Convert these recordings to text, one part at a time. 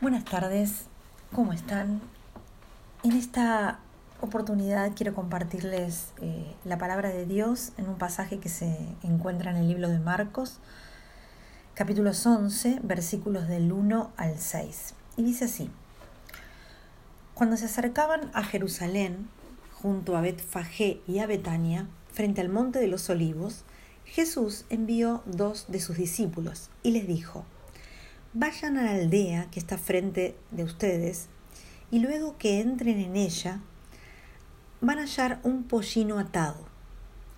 Buenas tardes, ¿cómo están? En esta oportunidad quiero compartirles eh, la palabra de Dios en un pasaje que se encuentra en el libro de Marcos, capítulos 11, versículos del 1 al 6. Y dice así, Cuando se acercaban a Jerusalén, junto a Betfagé y a Betania, frente al monte de los olivos, Jesús envió dos de sus discípulos y les dijo, vayan a la aldea que está frente de ustedes y luego que entren en ella van a hallar un pollino atado,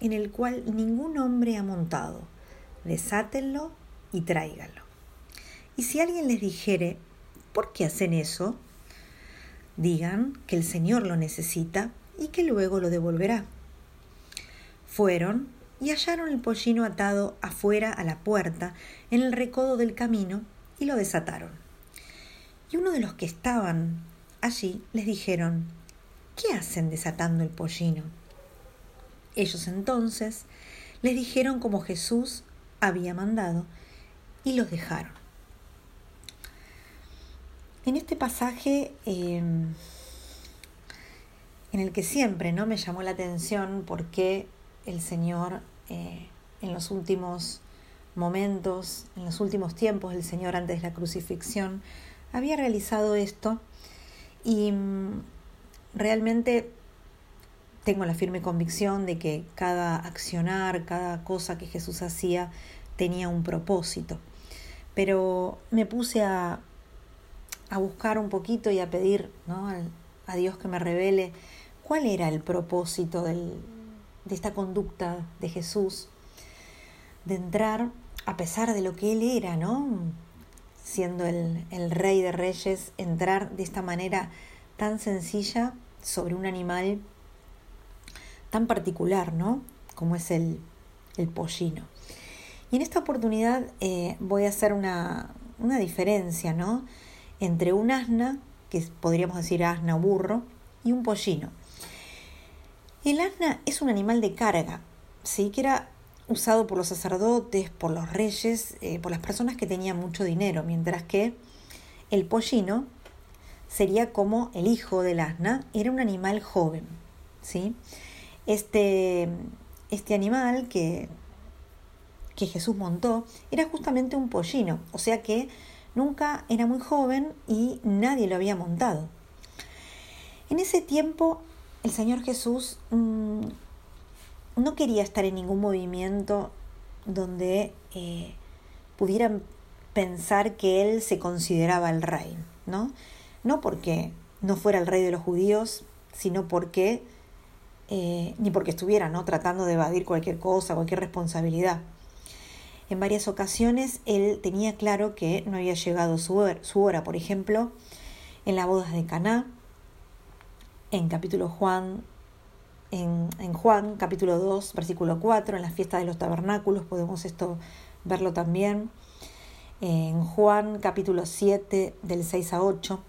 en el cual ningún hombre ha montado. Desátenlo y tráiganlo. Y si alguien les dijere, ¿por qué hacen eso? Digan que el Señor lo necesita y que luego lo devolverá. Fueron y hallaron el pollino atado afuera a la puerta, en el recodo del camino, y lo desataron. Y uno de los que estaban allí les dijeron, ¿qué hacen desatando el pollino? Ellos entonces les dijeron como Jesús había mandado y los dejaron. En este pasaje em, en el que siempre no me llamó la atención porque el Señor eh, en los últimos momentos, en los últimos tiempos del Señor antes de la crucifixión, había realizado esto y mm, realmente tengo la firme convicción de que cada accionar, cada cosa que Jesús hacía tenía un propósito. Pero me puse a, a buscar un poquito y a pedir a, Dios que me revele cuál era el propósito de esta conducta de Jesús de entrar, a pesar de lo que él era, ¿no? Siendo el, el rey de reyes, entrar de esta manera tan sencilla sobre un animal tan particular, ¿no? Como es el, el pollino. Y en esta oportunidad eh, voy a hacer una, una diferencia, ¿no? Entre un asna, que podríamos decir asna o burro, y un pollino. El asna es un animal de carga, ¿sí? que era usado por los sacerdotes, por los reyes, eh, por las personas que tenían mucho dinero, mientras que el pollino sería como el hijo del asna, era un animal joven. ¿sí? Este, este animal que, que Jesús montó era justamente un pollino, o sea que nunca era muy joven y nadie lo había montado. En ese tiempo el Señor Jesús mm, no quería estar en ningún movimiento donde eh, pudieran pensar que él se consideraba el rey, ¿no? No porque no fuera el rey de los judíos, sino porque, eh, ni porque estuviera, ¿no? Tratando de evadir cualquier cosa, cualquier responsabilidad. En varias ocasiones él tenía claro que no había llegado su hora, su hora por ejemplo, en las bodas de Caná, en capítulo Juan en, Juan capítulo 2, versículo 4, en la fiesta de los tabernáculos, podemos esto verlo también. En Juan capítulo 7, del 6 a 8.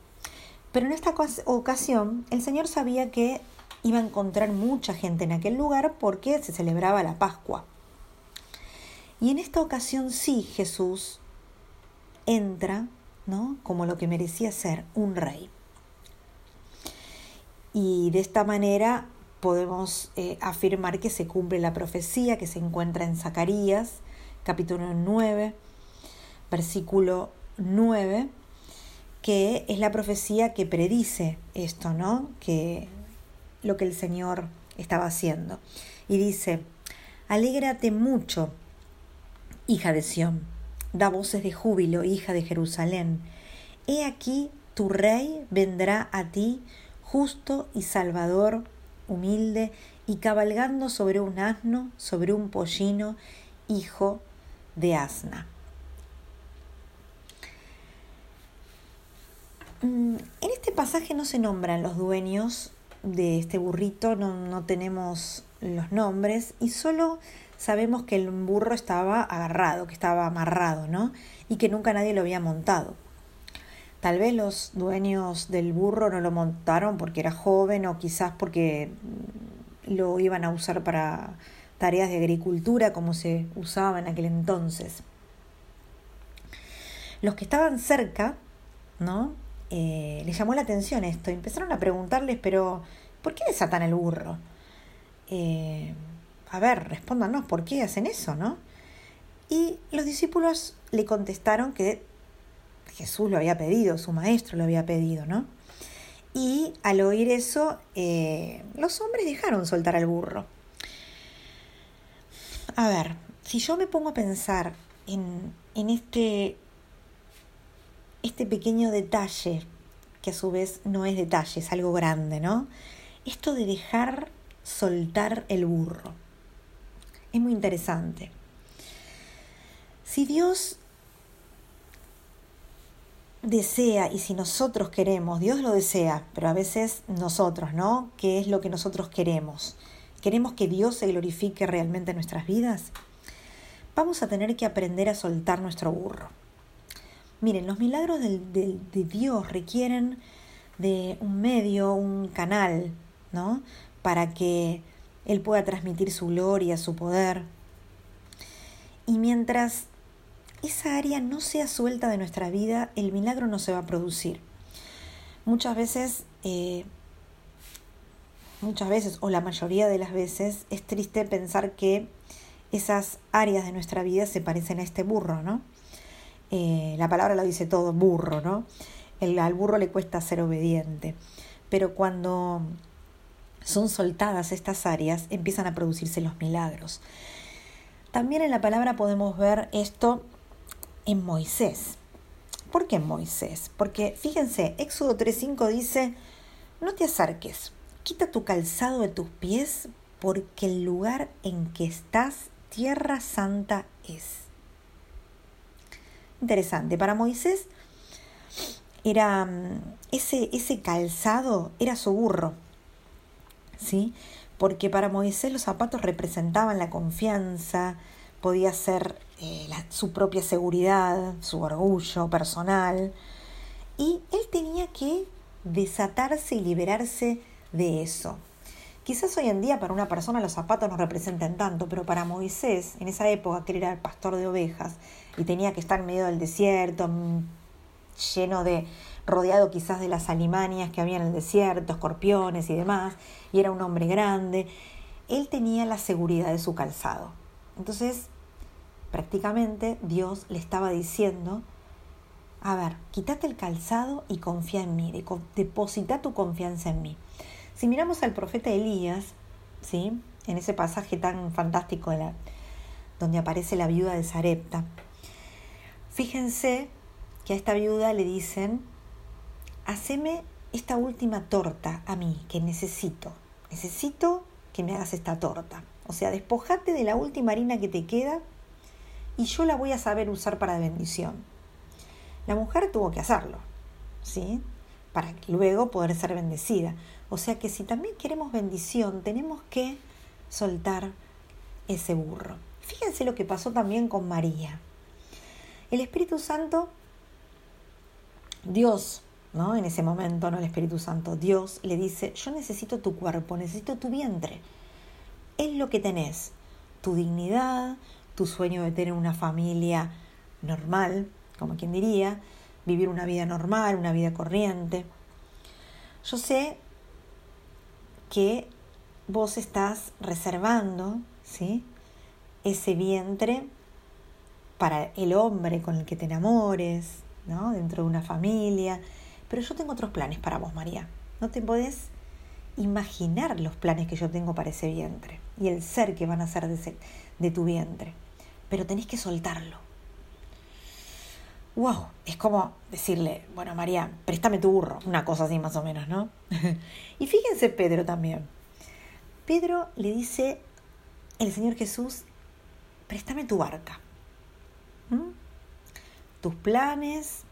Pero en esta ocasión el Señor sabía que iba a encontrar mucha gente en aquel lugar porque se celebraba la Pascua. Y en esta ocasión sí Jesús entra, ¿no? Como lo que merecía ser un rey. Y de esta manera podemos eh, afirmar que se cumple la profecía que se encuentra en Zacarías, capítulo 9, versículo 9, que es la profecía que predice esto, ¿no? Que lo que el Señor estaba haciendo. Y dice, alégrate mucho, hija de Sión, da voces de júbilo, hija de Jerusalén. He aquí tu rey vendrá a ti, justo y salvador, humilde y cabalgando sobre un asno, sobre un pollino, hijo de asna. Mm, en este pasaje no se nombran los dueños de este burrito, no, no tenemos los nombres y solo sabemos que el burro estaba agarrado, que estaba amarrado, ¿no? Y que nunca nadie lo había montado. Tal vez los dueños del burro no lo montaron porque era joven o quizás porque lo iban a usar para tareas de agricultura como se usaba en aquel entonces. Los que estaban cerca ¿no? Eh, le llamó la atención esto. Empezaron a preguntarles, pero ¿por qué desatan el burro? Eh, a ver, respóndanos, ¿por qué hacen eso, no? Y los discípulos le contestaron que Jesús lo había pedido, su maestro lo había pedido, ¿no? Y al oír eso, eh, los hombres dejaron soltar al burro. A ver, si yo me pongo a pensar en, en este, este pequeño detalle, que a su vez no es detalle, es algo grande, ¿no? Esto de dejar soltar el burro. Es muy interesante. Si Dios desea y si nosotros queremos, Dios lo desea, pero a veces nosotros, ¿no? ¿Qué es lo que nosotros queremos? ¿Queremos que Dios se glorifique realmente en nuestras vidas? Vamos a tener que aprender a soltar nuestro burro. Miren, los milagros de, de Dios requieren de un medio, un canal, ¿no? Para que Él pueda transmitir su gloria, su poder. Y mientras esa área no sea suelta de nuestra vida, el milagro no se va a producir. Muchas veces, eh, muchas veces, o la mayoría de las veces, es triste pensar que esas áreas de nuestra vida se parecen a este burro, ¿no? Eh, la palabra lo dice todo, burro, ¿no? El, al burro le cuesta ser obediente. Pero cuando son soltadas estas áreas, empiezan a producirse los milagros. También en la palabra podemos ver esto en Moisés. ¿Por qué en Moisés? Porque fíjense, Éxodo 3.5 dice, no te acerques, quita tu calzado de tus pies, porque el lugar en que estás, tierra santa es. Interesante, para Moisés era mm, ese, ese calzado era su burro, ¿sí? Porque para Moisés los zapatos representaban la confianza, podía ser eh, su propia seguridad, su orgullo personal, y él tenía que desatarse y liberarse de eso. Quizás hoy en día para una persona los zapatos no representen tanto, pero para Moisés, en esa época que era el pastor de ovejas y tenía que estar en medio del desierto, mm, lleno de, rodeado quizás de las alimanias que había en el desierto, escorpiones y demás, y era un hombre grande, él tenía la seguridad de su calzado. Entonces, prácticamente Dios le estaba diciendo, a ver, quítate el calzado y confía en mí, deposita tu confianza en mí. Si miramos al profeta Elías, ¿sí? en ese pasaje tan fantástico donde aparece la viuda de Sarepta, fíjense que a esta viuda le dicen, haceme esta última torta a mí, que necesito, necesito que me hagas esta torta. O sea, despojate de la última harina que te queda y yo la voy a saber usar para bendición. La mujer tuvo que hacerlo, ¿sí? Para luego poder ser bendecida. O sea que si también queremos bendición, tenemos que soltar ese burro. Fíjense lo que pasó también con María. El Espíritu Santo, Dios, ¿no? En ese momento, no el Espíritu Santo, Dios le dice, yo necesito tu cuerpo, necesito tu vientre. Es lo que tenés, tu dignidad, tu sueño de tener una familia normal, como quien diría, vivir una vida normal, una vida corriente. Yo sé que vos estás reservando, ¿sí? Ese vientre para el hombre con el que te enamores, ¿no? Dentro de una familia. Pero yo tengo otros planes para vos, María. No te podés imaginar los planes que yo tengo para ese vientre y el ser que van a ser de, tu vientre. Pero tenés que soltarlo. Wow, es como decirle, bueno María, préstame tu burro, una cosa así más o menos, ¿no? y fíjense Pedro también. Pedro le dice, el Señor Jesús, préstame tu barca. ¿Mm? Tus planes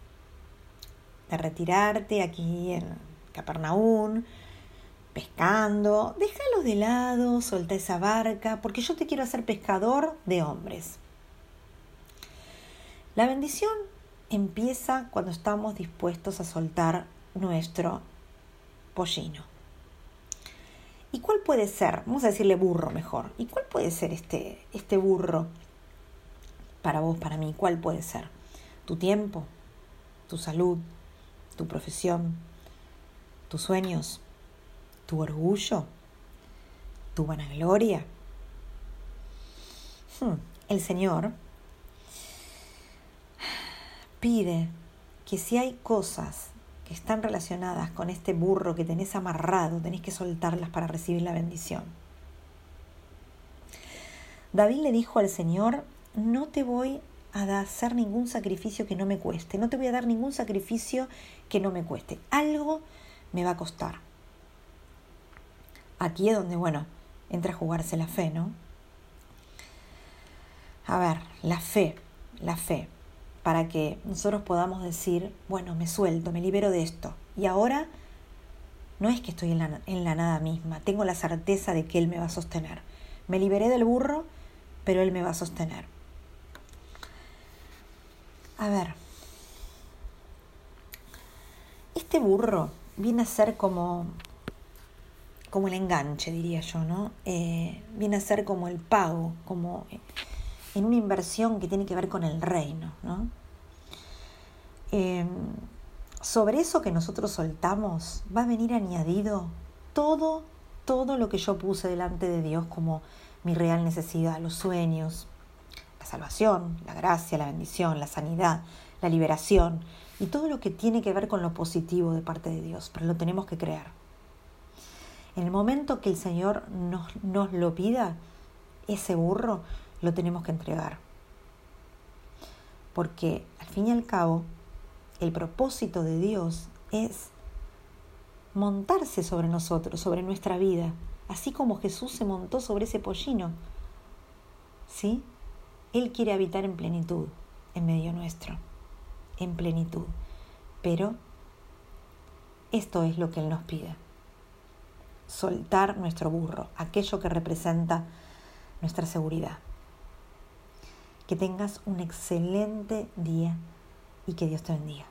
de retirarte aquí en Capernaum, pescando, déjalos de lado, solta esa barca, porque yo te quiero hacer pescador de hombres. La bendición empieza cuando estamos dispuestos a soltar nuestro pollino. ¿Y cuál puede ser? Vamos a decirle burro mejor. ¿Y cuál puede ser este, este burro para vos, para mí? ¿Cuál puede ser? ¿Tu tiempo? ¿Tu salud? tu profesión, tus sueños, tu orgullo, tu vanagloria. Hmm, el Señor pide que si hay cosas que están relacionadas con este burro que tenés amarrado, tenés que soltarlas para recibir la bendición. David le dijo al Señor, no te voy a hacer ningún sacrificio que no me cueste, no te voy a dar ningún sacrificio que no me cueste, algo me va a costar. Aquí es donde, bueno, entra a jugarse la fe, ¿no? A ver, la fe, la fe para que nosotros podamos decir, bueno, me suelto, me libero de esto. Y ahora no es que estoy en la, en la nada misma, tengo la certeza de que Él me va a sostener. Me liberé del burro, pero Él me va a sostener. A ver, este burro viene a ser como, como el enganche, diría yo, ¿no? Eh, viene a ser como el pago, como en una inversión que tiene que ver con el reino, ¿no? Em, sobre eso que nosotros soltamos va a venir añadido todo, todo lo que yo puse delante de Dios como mi real necesidad, los sueños, la salvación, la gracia, la bendición, la sanidad, la liberación y todo lo que tiene que ver con lo positivo de parte de Dios, pero lo tenemos que creer. En el momento que el Señor nos, nos lo pida, ese burro lo tenemos que entregar. Porque al fin y al cabo, el propósito de Dios es montarse sobre nosotros, sobre nuestra vida, así como Jesús se montó sobre ese pollino. ¿Sí? Él quiere habitar en plenitud en medio nuestro, en plenitud. Pero esto es lo que Él nos pide. Soltar nuestro burro, aquello que representa nuestra seguridad. Que tengas un excelente día y que Dios te bendiga.